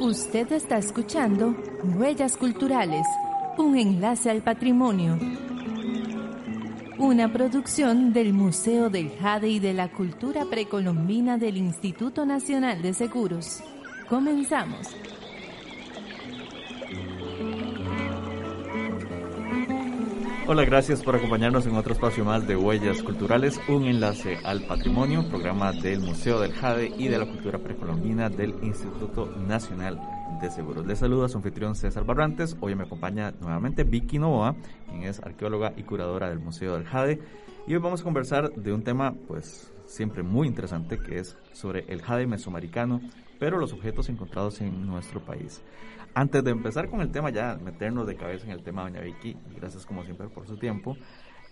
Usted está escuchando Huellas Culturales, un enlace al patrimonio. Una producción del Museo del Jade y de la Cultura Precolombina del Instituto Nacional de Seguros. Comenzamos. Hola, gracias por acompañarnos en otro espacio más de Huellas Culturales, un enlace al patrimonio, programa del Museo del Jade y de la Cultura Precolombina del Instituto Nacional de Seguros. Les saluda su anfitrión César Barrantes. Hoy me acompaña nuevamente Vicky Novoa, quien es arqueóloga y curadora del Museo del Jade. Y hoy vamos a conversar de un tema, pues, siempre muy interesante, que es sobre el jade mesoamericano, pero los objetos encontrados en nuestro país. Antes de empezar con el tema, ya meternos de cabeza en el tema, doña Vicky, gracias como siempre por su tiempo,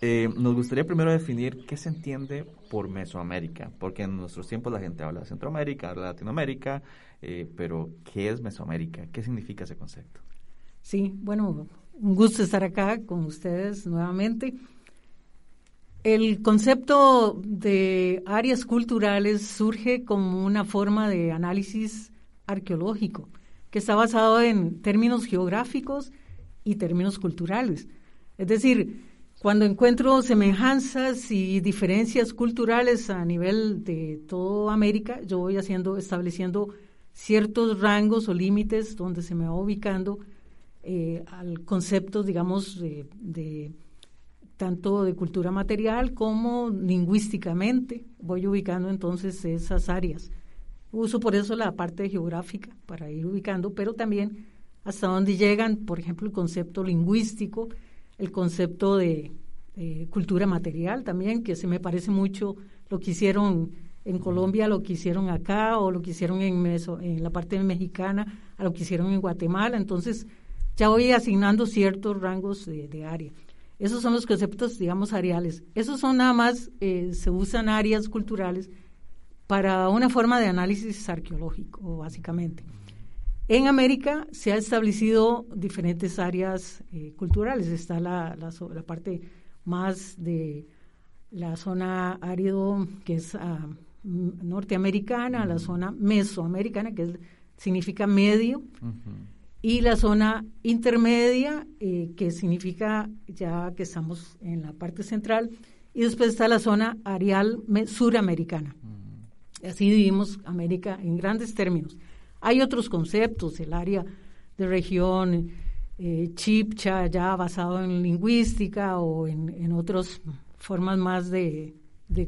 eh, nos gustaría primero definir qué se entiende por Mesoamérica, porque en nuestros tiempos la gente habla de Centroamérica, habla de Latinoamérica, eh, pero ¿qué es Mesoamérica? ¿Qué significa ese concepto? Sí, bueno, un gusto estar acá con ustedes nuevamente. El concepto de áreas culturales surge como una forma de análisis arqueológico que está basado en términos geográficos y términos culturales. Es decir, cuando encuentro semejanzas y diferencias culturales a nivel de toda América, yo voy haciendo, estableciendo ciertos rangos o límites donde se me va ubicando eh, al concepto, digamos, de, tanto de cultura material como lingüísticamente. Voy ubicando entonces esas áreas. Uso por eso la parte geográfica para ir ubicando, pero también hasta dónde llegan, por ejemplo, el concepto lingüístico, el concepto de cultura material también, que se me parece mucho lo que hicieron en Colombia, lo que hicieron acá, o lo que hicieron en, en la parte mexicana, a lo que hicieron en Guatemala. Entonces, ya voy asignando ciertos rangos de, área. Esos son los conceptos, digamos, areales. Esos son nada más, eh, se usan áreas culturales para una forma de análisis arqueológico, básicamente. En América se ha establecido diferentes áreas eh, culturales. Está la, la, parte más de la zona árido, que es ah, norteamericana, la zona mesoamericana, que significa medio, y la zona intermedia, eh, que significa ya que estamos en la parte central, y después está la zona areal suramericana. Así vivimos América en grandes términos. Hay otros conceptos, el área de región eh, chipcha, ya basado en lingüística o en, otras formas más de,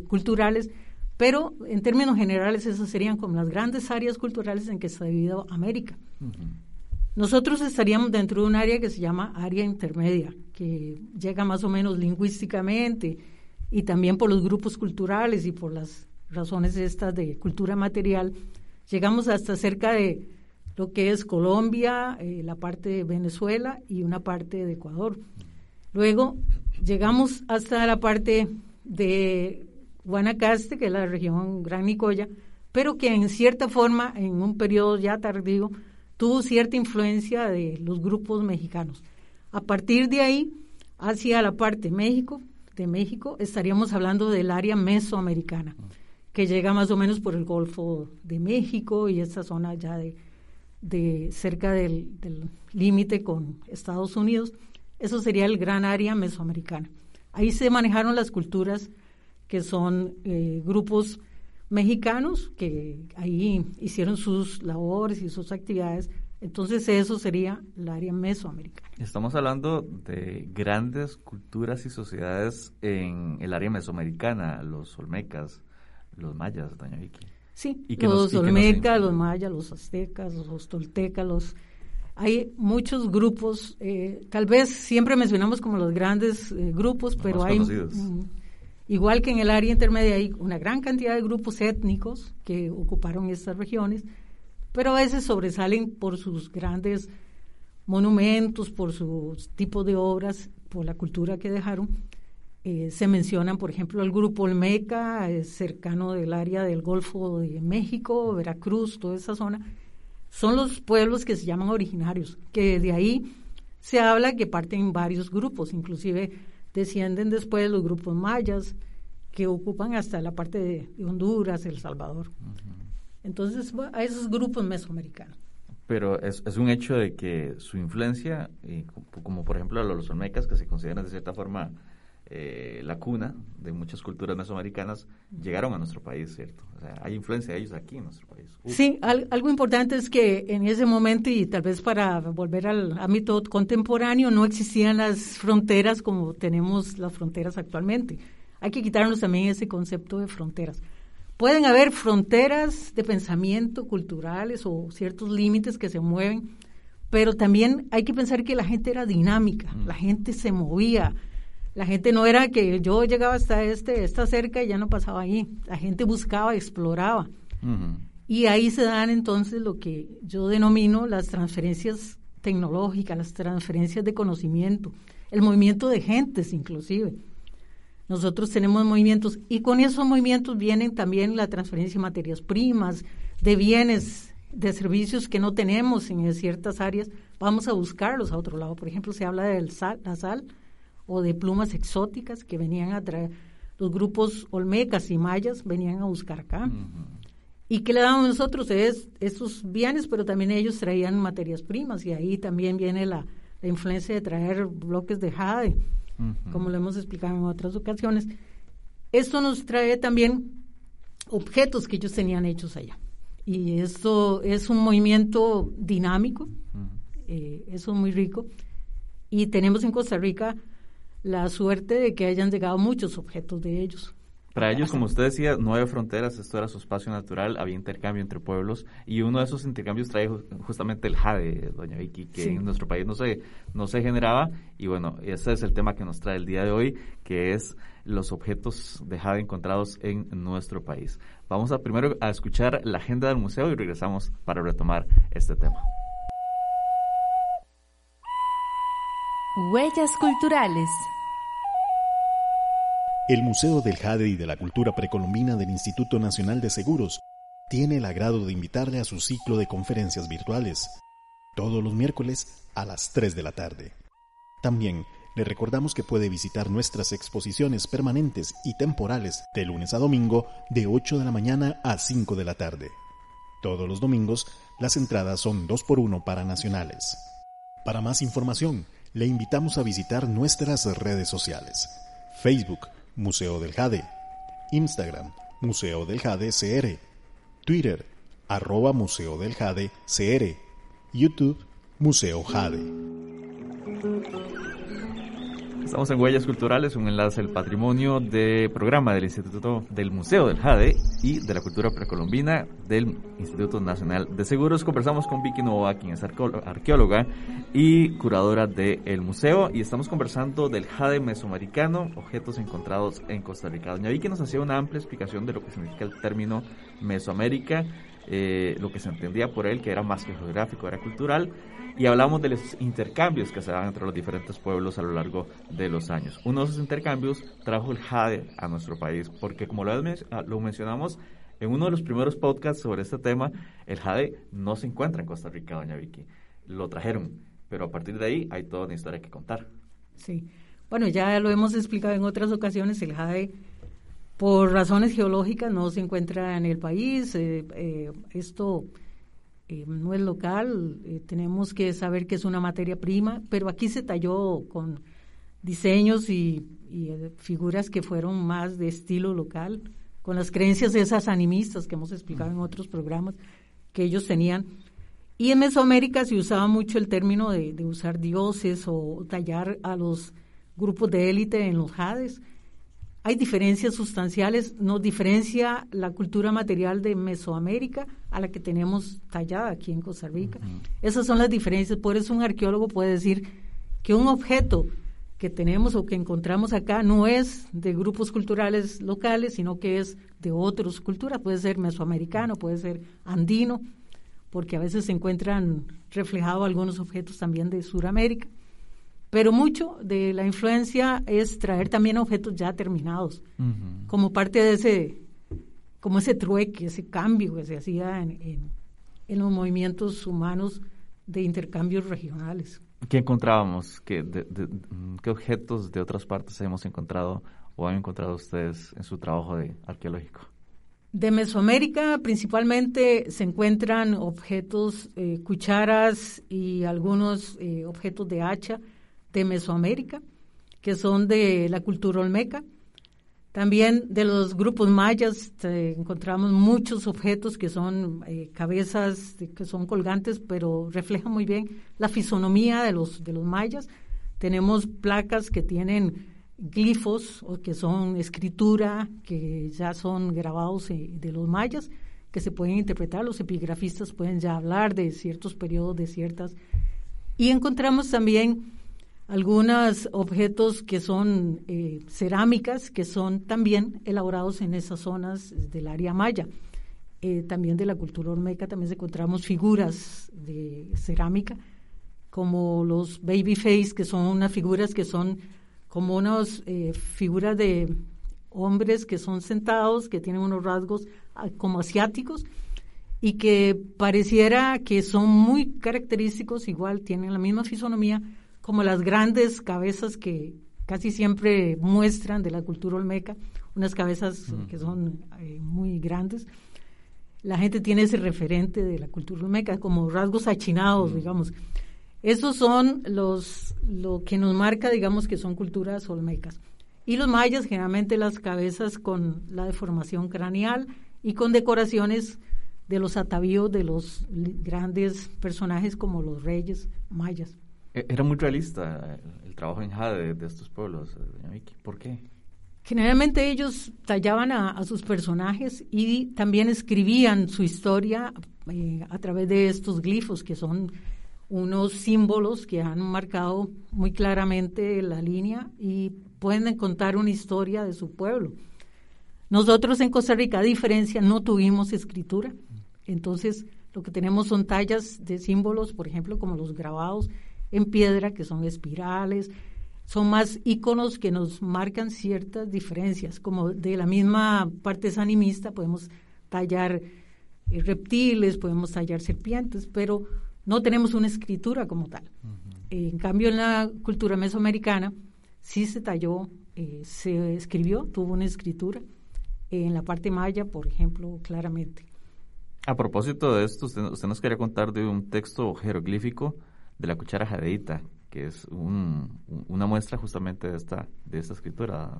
culturales, pero en términos generales esas serían como las grandes áreas culturales en que está dividida América. Nosotros estaríamos dentro de un área que se llama área intermedia, que llega más o menos lingüísticamente y también por los grupos culturales y por las razones estas de cultura material, llegamos hasta cerca de lo que es Colombia, eh, la parte de Venezuela y una parte de Ecuador. Luego llegamos hasta la parte de Guanacaste, que es la región Gran Nicoya, pero que en cierta forma, en un periodo ya tardío, tuvo cierta influencia de los grupos mexicanos. A partir de ahí, hacia la parte México, de México, estaríamos hablando del área mesoamericana que llega más o menos por el Golfo de México y esta zona ya de, de cerca del límite con Estados Unidos. Eso sería el gran área mesoamericana. Ahí se manejaron las culturas que son eh, grupos mexicanos que ahí hicieron sus labores y sus actividades. Entonces eso sería el área mesoamericana. Estamos hablando de grandes culturas y sociedades en el área mesoamericana, los olmecas, los mayas, doña Vicky. Sí, los olmecas, los mayas, los aztecas, los toltecas, los... Hay muchos grupos, eh, tal vez siempre mencionamos como los grandes eh, grupos, pero hay... igual que en el área intermedia hay una gran cantidad de grupos étnicos que ocuparon estas regiones, pero a veces sobresalen por sus grandes monumentos, por sus tipos de obras, por la cultura que dejaron, eh, se mencionan, por ejemplo, el grupo Olmeca, cercano del área del Golfo de México, Veracruz, toda esa zona. Son los pueblos que se llaman originarios, que de ahí se habla que parten varios grupos, inclusive descienden después los grupos mayas, que ocupan hasta la parte de, Honduras, El Salvador. Entonces, a esos grupos mesoamericanos. Pero es, es, un hecho de que su influencia, como por ejemplo los olmecas, que se consideran de cierta forma eh, la cuna de muchas culturas mesoamericanas, llegaron a nuestro país, ¿cierto? O sea, hay influencia de ellos aquí en nuestro país. Sí, algo importante es que en ese momento, y tal vez para volver al ámbito contemporáneo, no existían las fronteras como tenemos las fronteras actualmente. Hay que quitarnos también ese concepto de fronteras. Pueden haber fronteras de pensamiento culturales o ciertos límites que se mueven, pero también hay que pensar que la gente era dinámica, la gente se movía, la gente no era que yo llegaba hasta este, esta cerca y ya no pasaba ahí. La gente buscaba, exploraba. Y ahí se dan entonces lo que yo denomino las transferencias tecnológicas, las transferencias de conocimiento, el movimiento de gentes inclusive. Nosotros tenemos movimientos y con esos movimientos vienen también la transferencia de materias primas, de bienes, de servicios que no tenemos en ciertas áreas. Vamos a buscarlos a otro lado. Por ejemplo, se habla de la sal o de plumas exóticas que venían a traer, los grupos olmecas y mayas venían a buscar acá. ¿Y qué le damos nosotros? Es esos bienes, pero también ellos traían materias primas y ahí también viene la, influencia de traer bloques de jade, como lo hemos explicado en otras ocasiones. Esto nos trae también objetos que ellos tenían hechos allá. Y esto es un movimiento dinámico, eh, eso es muy rico. Y tenemos en Costa Rica la suerte de que hayan llegado muchos objetos de ellos. Para ellos, como usted decía, no había fronteras, esto era su espacio natural, había intercambio entre pueblos y uno de esos intercambios trae justamente el jade, doña Vicky, que en nuestro país no se, no se generaba y bueno, ese es el tema que nos trae el día de hoy, que es los objetos de jade encontrados en nuestro país. Vamos a primero a escuchar la agenda del museo y regresamos para retomar este tema. Huellas culturales. El Museo del Jade y de la Cultura Precolombina del Instituto Nacional de Seguros tiene el agrado de invitarle a su ciclo de conferencias virtuales, todos los miércoles a las 3 de la tarde. También le recordamos que puede visitar nuestras exposiciones permanentes y temporales de lunes a domingo de 8 de la mañana a 5 de la tarde. Todos los domingos las entradas son 2 por 1 para nacionales. Para más información, le invitamos a visitar nuestras redes sociales. Facebook, Museo del Jade, Instagram, Museo del Jade CR, Twitter, arroba Museo del Jade CR, YouTube, Museo Jade. Estamos en Huellas Culturales, un enlace al patrimonio de programa del Instituto del Museo del Jade y de la Cultura Precolombina del Instituto Nacional de Seguros. Conversamos con Vicky Nova, quien es arqueóloga y curadora del museo, y estamos conversando del Jade mesoamericano, objetos encontrados en Costa Rica. Doña Vicky nos hacía una amplia explicación de lo que significa el término Mesoamérica, eh, lo que se entendía por él, que era más que geográfico, era cultural y hablamos de los intercambios que se dan entre los diferentes pueblos a lo largo de los años. Uno de esos intercambios trajo el jade a nuestro país, porque como lo, ah, lo mencionamos en uno de los primeros podcasts sobre este tema, el jade no se encuentra en Costa Rica, doña Vicky. Lo trajeron, pero a partir de ahí hay toda una historia que contar. Sí, bueno, ya lo hemos explicado en otras ocasiones, el jade por razones geológicas no se encuentra en el país. Eh, eh, esto eh, no es local, eh, tenemos que saber que es una materia prima, pero aquí se talló con diseños y, eh, figuras que fueron más de estilo local, con las creencias de esas animistas que hemos explicado en otros programas que ellos tenían. Y en Mesoamérica se usaba mucho el término de, de usar dioses o tallar a los grupos de élite en los jades hay diferencias sustanciales, nos diferencia la cultura material de Mesoamérica a la que tenemos tallada aquí en Costa Rica. Esas son las diferencias, por eso un arqueólogo puede decir que un objeto que tenemos o que encontramos acá no es de grupos culturales locales, sino que es de otras culturas, puede ser mesoamericano, puede ser andino, porque a veces se encuentran reflejados algunos objetos también de Sudamérica. Pero mucho de la influencia es traer también objetos ya terminados, como parte de ese, como ese trueque, ese cambio que se hacía en, en, los movimientos humanos de intercambios regionales. ¿Qué encontrábamos? ¿Qué, ¿Qué objetos de otras partes hemos encontrado o han encontrado ustedes en su trabajo de arqueológico? De Mesoamérica principalmente se encuentran objetos, eh, cucharas y algunos eh, objetos de hacha de Mesoamérica, que son de la cultura olmeca. También de los grupos mayas encontramos muchos objetos que son eh, cabezas que son colgantes, pero reflejan muy bien la fisonomía de los, de los mayas. Tenemos placas que tienen glifos o que son escritura, que ya son grabados eh, de los mayas, que se pueden interpretar. Los epigrafistas pueden ya hablar de ciertos periodos, de ciertas. Y encontramos también algunos objetos que son eh, cerámicas, que son también elaborados en esas zonas del área maya. Eh, también de la cultura olmeca también encontramos figuras de cerámica, como los baby face, que son unas figuras que son como unas eh, figuras de hombres que son sentados, que tienen unos rasgos ah, como asiáticos y que pareciera que son muy característicos, igual tienen la misma fisonomía, como las grandes cabezas que casi siempre muestran de la cultura olmeca, unas cabezas que son eh, muy grandes. La gente tiene ese referente de la cultura olmeca, como rasgos achinados, digamos. Esos son los lo que nos marca, digamos, que son culturas olmecas. Y los mayas, generalmente las cabezas con la deformación craneal y con decoraciones de los atavíos de los grandes personajes como los reyes mayas. E-, era muy realista el trabajo en Jade de, estos pueblos, eh, doña Vicky. ¿Por qué? Generalmente ellos tallaban a, sus personajes y también escribían su historia eh, a través de estos glifos, que son unos símbolos que han marcado muy claramente la línea y pueden contar una historia de su pueblo. Nosotros en Costa Rica, a diferencia, no tuvimos escritura. Entonces, lo que tenemos son tallas de símbolos, por ejemplo, como los grabados en piedra, que son espirales, son más iconos que nos marcan ciertas diferencias, como de la misma parte sanimista podemos tallar eh, reptiles, podemos tallar serpientes, pero no tenemos una escritura como tal. en cambio, en la cultura mesoamericana sí se talló, eh, se escribió, tuvo una escritura. en la parte maya, por ejemplo, claramente. A propósito de esto, usted, nos quería contar de un texto jeroglífico de la cuchara jadeita, que es una muestra justamente de esta, de esta escritura,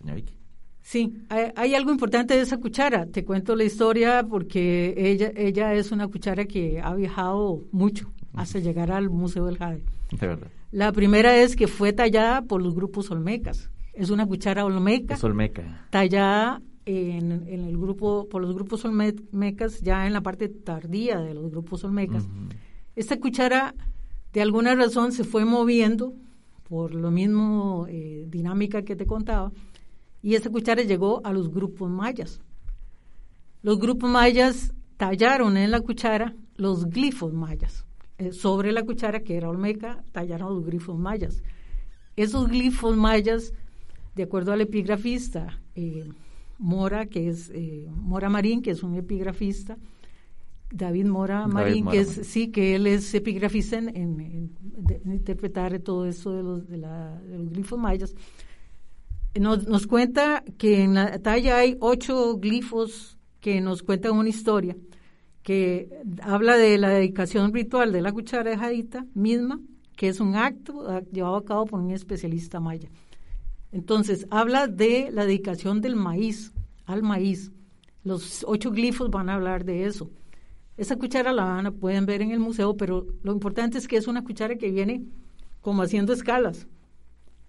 doña Vicky. Sí, hay, algo importante de esa cuchara. Te cuento la historia porque ella, ella es una cuchara que ha viajado mucho hasta llegar al Museo del Jade. De verdad. La primera es que fue tallada por los grupos olmecas. Es una cuchara olmeca. Es olmeca. Tallada en, el grupo, por los grupos olmecas, ya en la parte tardía de los grupos olmecas. Esta cuchara, de alguna razón, se fue moviendo por lo mismo eh, dinámica que te contaba y esa cuchara llegó a los grupos mayas. Los grupos mayas tallaron en la cuchara los glifos mayas. Eh, sobre la cuchara, que era olmeca, tallaron los glifos mayas. Esos glifos mayas, de acuerdo al epigrafista eh, Mora, que es Mora Marín, que es un epigrafista, David Mora Marín, que es, sí, que él es epigrafista en, interpretar todo eso de los, de los glifos mayas nos, nos cuenta que en la talla hay ocho glifos que nos cuentan una historia que habla de la dedicación ritual de la cuchara de jadita misma, que es un acto llevado a cabo por un especialista maya. Entonces, habla de la dedicación del maíz, al maíz. Los ocho glifos van a hablar de eso. Esa cuchara la van a, pueden ver en el museo, pero lo importante es que es una cuchara que viene como haciendo escalas.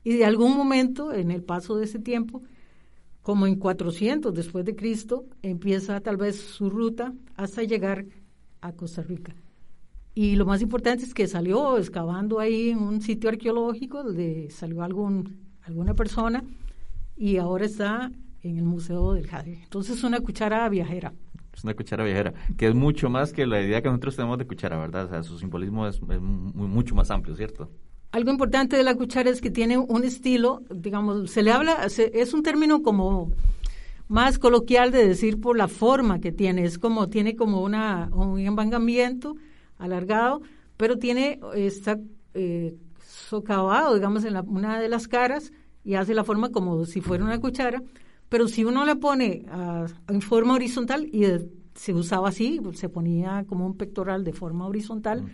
Y de algún momento, en el paso de ese tiempo, como en 400 después de Cristo, empieza tal vez su ruta hasta llegar a Costa Rica. Y lo más importante es que salió excavando ahí en un sitio arqueológico donde salió algún, alguna persona y ahora está en el Museo del Jade. Entonces es una cuchara viajera. Es una cuchara viajera, que es mucho más que la idea que nosotros tenemos de cuchara, ¿verdad? O sea, su simbolismo es, mucho más amplio, ¿cierto? Algo importante de la cuchara es que tiene un estilo, digamos, se le habla, es un término como más coloquial de decir por la forma que tiene, es como, tiene como una, un embangamiento alargado, pero tiene, está eh, socavado, digamos, en una de las caras, y hace la forma como si fuera una cuchara, pero si uno la pone en forma horizontal y se usaba así, se ponía como un pectoral de forma horizontal,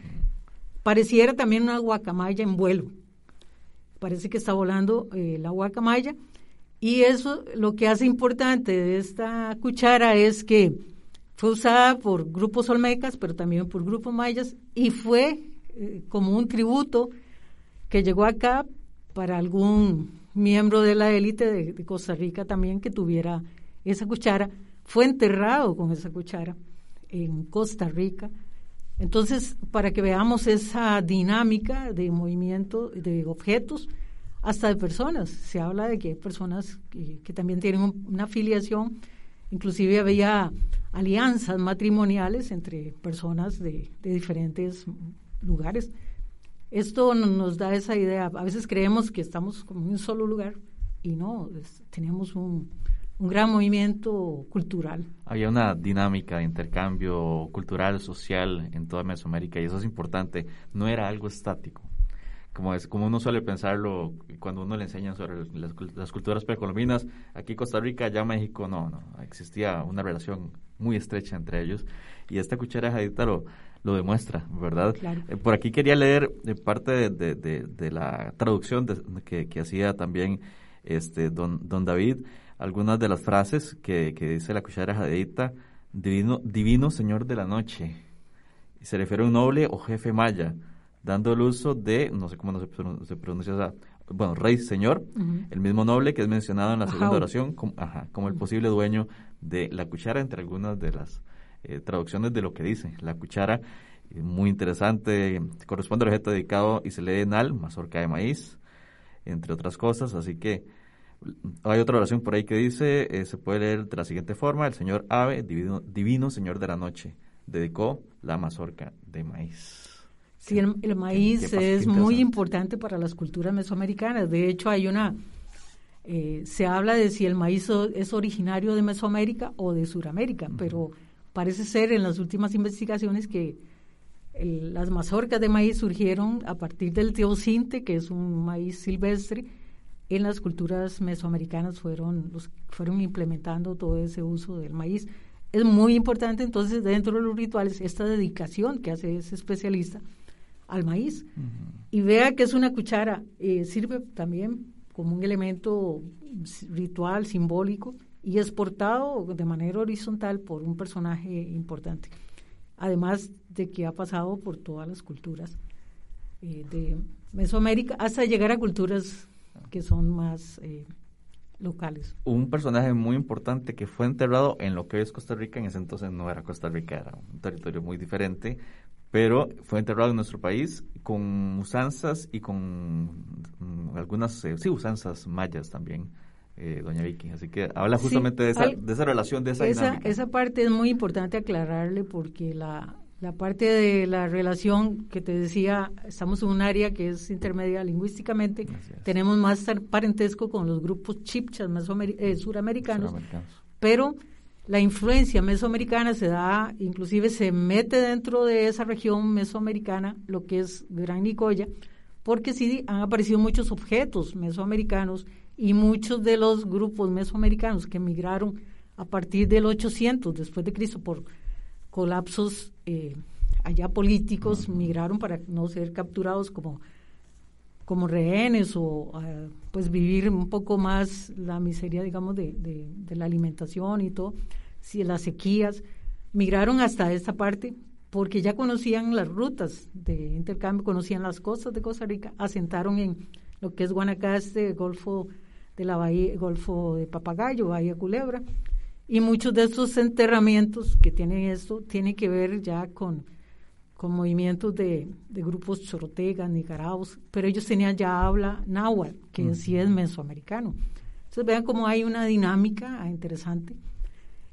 pareciera también una guacamaya en vuelo. Parece que está volando eh, la guacamaya. Y eso lo que hace importante de esta cuchara es que fue usada por grupos olmecas, pero también por grupos mayas, y fue eh, como un tributo que llegó acá para algún miembro de la élite de, Costa Rica también que tuviera esa cuchara. Fue enterrado con esa cuchara en Costa Rica. Entonces, para que veamos esa dinámica de movimiento de objetos, hasta de personas. Se habla de que hay personas que, también tienen una afiliación, inclusive había alianzas matrimoniales entre personas de, diferentes lugares. Esto nos da esa idea. A veces creemos que estamos como en un solo lugar y no, tenemos un, un gran movimiento cultural. Había una dinámica de intercambio cultural, social en toda Mesoamérica y eso es importante. No era algo estático como es como uno suele pensarlo cuando uno le enseña sobre las, culturas precolombinas, aquí Costa Rica, allá México, no, no, existía una relación muy estrecha entre ellos y esta cuchara jadita lo, lo demuestra, ¿verdad? Eh, por aquí quería leer eh, parte de, de, la traducción que, que, hacía también este don, don David, algunas de las frases que, que dice la cuchara jadita, divino, divino señor de la noche, y se refiere a un noble o jefe maya, dando el uso de, no sé cómo se, se pronuncia esa, bueno, rey señor, el mismo noble que es mencionado en la segunda oración como, ajá, como el posible dueño de la cuchara, entre algunas de las eh, traducciones de lo que dice. La cuchara, eh, muy interesante, corresponde al objeto dedicado y se lee en al, mazorca de maíz, entre otras cosas, así que hay otra oración por ahí que dice, eh, se puede leer de la siguiente forma, el señor Ave, divino, divino señor de la noche, dedicó la mazorca de maíz. Sí, el, maíz es muy importante para las culturas mesoamericanas. De hecho, hay una, eh, se habla de si el maíz es originario de Mesoamérica o de Suramérica, pero parece ser en las últimas investigaciones que las mazorcas de maíz surgieron a partir del teocinte, que es un maíz silvestre, en las culturas mesoamericanas fueron, los, fueron implementando todo ese uso del maíz. Es muy importante entonces dentro de los rituales esta dedicación que hace ese especialista al maíz. Y vea que es una cuchara, eh, sirve también como un elemento ritual, simbólico, y es portado de manera horizontal por un personaje importante. Además de que ha pasado por todas las culturas eh, de Mesoamérica hasta llegar a culturas que son más eh, locales. Un personaje muy importante que fue enterrado en lo que es Costa Rica, en ese entonces no era Costa Rica, era un territorio muy diferente, pero fue enterrado en nuestro país con usanzas y con mm, algunas, eh, sí, usanzas mayas también, eh, doña Vicky. Así que habla justamente de, esa, de esa relación, de esa, esa Esa parte es muy importante aclararle porque la, la parte de la relación que te decía, estamos en un área que es intermedia lingüísticamente, tenemos más parentesco con los grupos chipchas eh, suramericanos, pero la influencia mesoamericana se da, inclusive se mete dentro de esa región mesoamericana, lo que es Gran Nicoya, porque sí han aparecido muchos objetos mesoamericanos y muchos de los grupos mesoamericanos que emigraron a partir del 800 después de Cristo por colapsos eh, allá políticos, migraron para no ser capturados como como rehenes o ah, pues vivir un poco más la miseria, digamos, de, de, la alimentación y todo, si las sequías, migraron hasta esta parte porque ya conocían las rutas de intercambio, conocían las costas de Costa Rica, asentaron en lo que es Guanacaste, Golfo de la Bahía, Golfo de Papagayo, Bahía Culebra, y muchos de estos enterramientos que tienen esto tienen que ver ya con con movimientos de, grupos chorotegas, nicaraos, pero ellos tenían ya habla náhuatl, que sí es mesoamericano. Entonces vean cómo hay una dinámica interesante.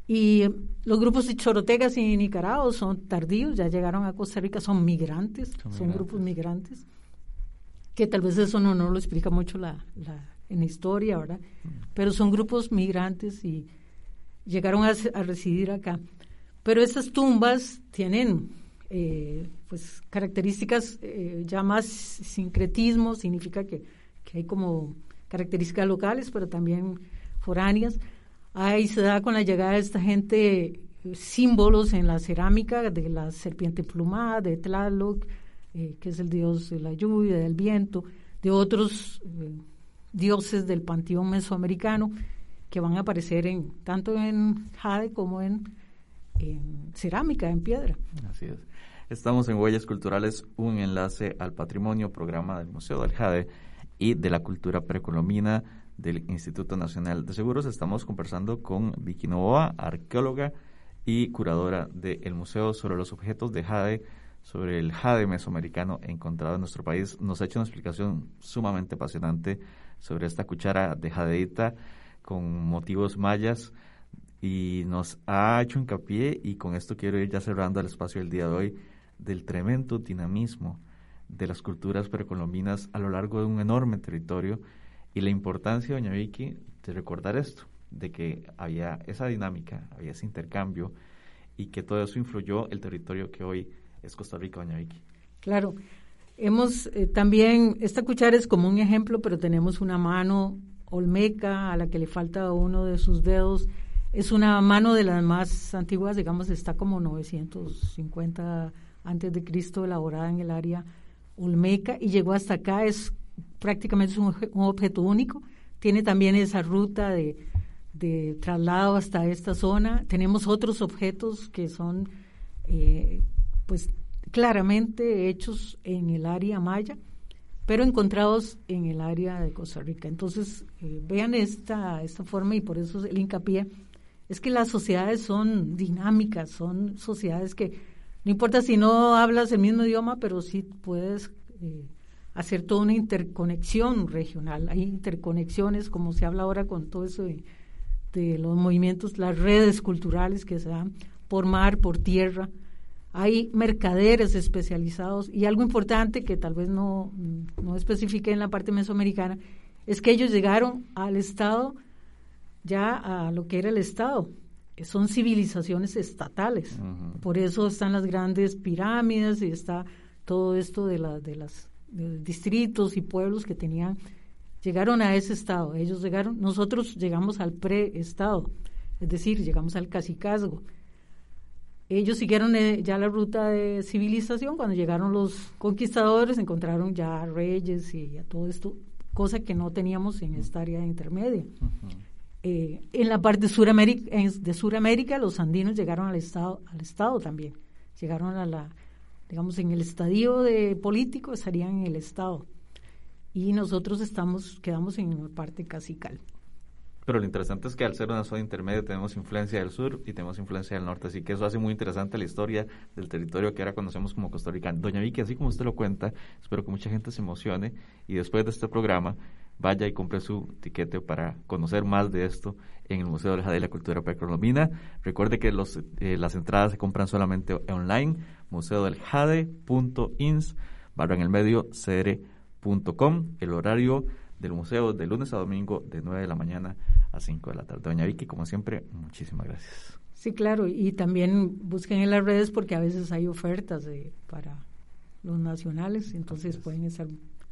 Y los grupos de chorotegas y nicaraos son tardíos, ya llegaron a Costa Rica, son migrantes, son, grupos migrantes, que tal vez eso no, no lo explica mucho la, en historia, ¿verdad? Pero son grupos migrantes y llegaron a, a residir acá. Pero estas tumbas tienen eh, pues características eh, ya más sincretismo, significa que, hay como características locales, pero también foráneas. Ahí se da con la llegada de esta gente símbolos en la cerámica de la serpiente plumada, de Tlaloc, eh, que es el dios de la lluvia, del viento, de otros eh, dioses del panteón mesoamericano que van a aparecer en tanto en jade como en, cerámica, en piedra. Así es. Estamos en Huellas Culturales, un enlace al patrimonio, programa del Museo del Jade y de la cultura precolombina del Instituto Nacional de Seguros. Estamos conversando con Vicky Novoa, arqueóloga y curadora del museo sobre los objetos de jade, sobre el jade mesoamericano encontrado en nuestro país. Nos ha hecho una explicación sumamente apasionante sobre esta cuchara de jadeita con motivos mayas y nos ha hecho hincapié, y con esto quiero ir ya cerrando el espacio del día de hoy, del tremendo dinamismo de las culturas precolombinas a lo largo de un enorme territorio y la importancia, doña Vicky, de recordar esto, de que había esa dinámica, había ese intercambio y que todo eso influyó el territorio que hoy es Costa Rica, doña Vicky. Claro, hemos eh, también, esta cuchara es como un ejemplo, pero tenemos una mano olmeca, a la que le falta uno de sus dedos. Es una mano de las más antiguas, digamos, está como 950 antes de Cristo, elaborada en el área olmeca y llegó hasta acá. Es prácticamente un, objeto único. Tiene también esa ruta de, de, traslado hasta esta zona. Tenemos otros objetos que son, eh, pues, claramente hechos en el área maya pero encontrados en el área de Costa Rica. Entonces, eh, vean esta, esta forma y por eso el hincapié es que las sociedades son dinámicas, son sociedades que no importa si no hablas el mismo idioma, pero sí puedes eh, hacer toda una interconexión regional. Hay interconexiones, como se habla ahora con todo eso de, de los movimientos, las redes culturales que se dan por mar, por tierra, hay mercaderes especializados y algo importante que tal vez no, no especifique en la parte mesoamericana es que ellos llegaron al Estado ya a lo que era el Estado. Son civilizaciones estatales. Por eso están las grandes pirámides y está todo esto de, la, de los distritos y pueblos que tenían. Llegaron a ese Estado. Ellos llegaron, nosotros llegamos al pre-Estado, es decir, llegamos al cacicazgo ellos siguieron eh, ya la ruta de civilización. Cuando llegaron los conquistadores, encontraron ya reyes y ya todo esto, cosa que no teníamos en esta área intermedia. Eh, en la parte Suramérica, de Suramérica, los andinos llegaron al estado, al estado también. Llegaron a la, digamos, en el estadio de político estarían en el estado. Y nosotros estamos, quedamos en la parte casical. Pero lo interesante es que al ser una zona intermedia tenemos influencia del sur y tenemos influencia del norte, así que eso hace muy interesante la historia del territorio que ahora conocemos como Costa Rica. Doña Vicky, así como usted lo cuenta, espero que mucha gente se emocione y después de este programa vaya y compre su tiquete para conocer más de esto en el Museo del Jade y la Cultura Precolombina. Recuerde que los, eh, las entradas se compran solamente online, museodeljade.ins, barra en el medio cr.com, el horario del museo de lunes a domingo de 9 de la mañana a 5 de la tarde. Doña Vicky, como siempre, muchísimas gracias. Sí, claro, y también busquen en las redes porque a veces hay ofertas de, para los nacionales, entonces pueden estar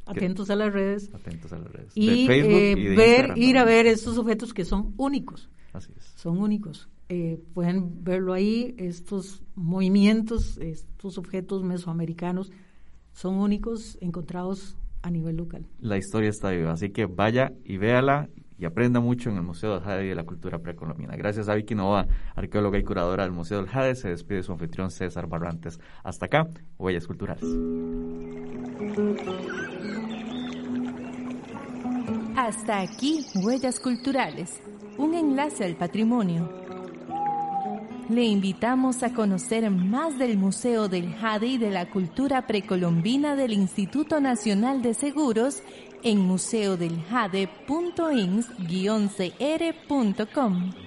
atentos a las redes. Atentos a las redes. Y, eh, ver, ir a ver estos objetos que son únicos. Así es. Son únicos. Eh, pueden verlo ahí, estos movimientos, estos objetos mesoamericanos son únicos, encontrados a nivel local. La historia está viva, así que vaya y véala y aprenda mucho en el Museo del Jade y de la Cultura Precolombina. Gracias a Vicky Nova, arqueóloga y curadora del Museo del Jade, se despide su anfitrión César Barrantes. Hasta acá, Huellas Culturales. Hasta aquí, Huellas Culturales, un enlace al patrimonio le invitamos a conocer más del Museo del Jade y de la Cultura Precolombina del Instituto Nacional de Seguros en museodeljade.ins-cr.com.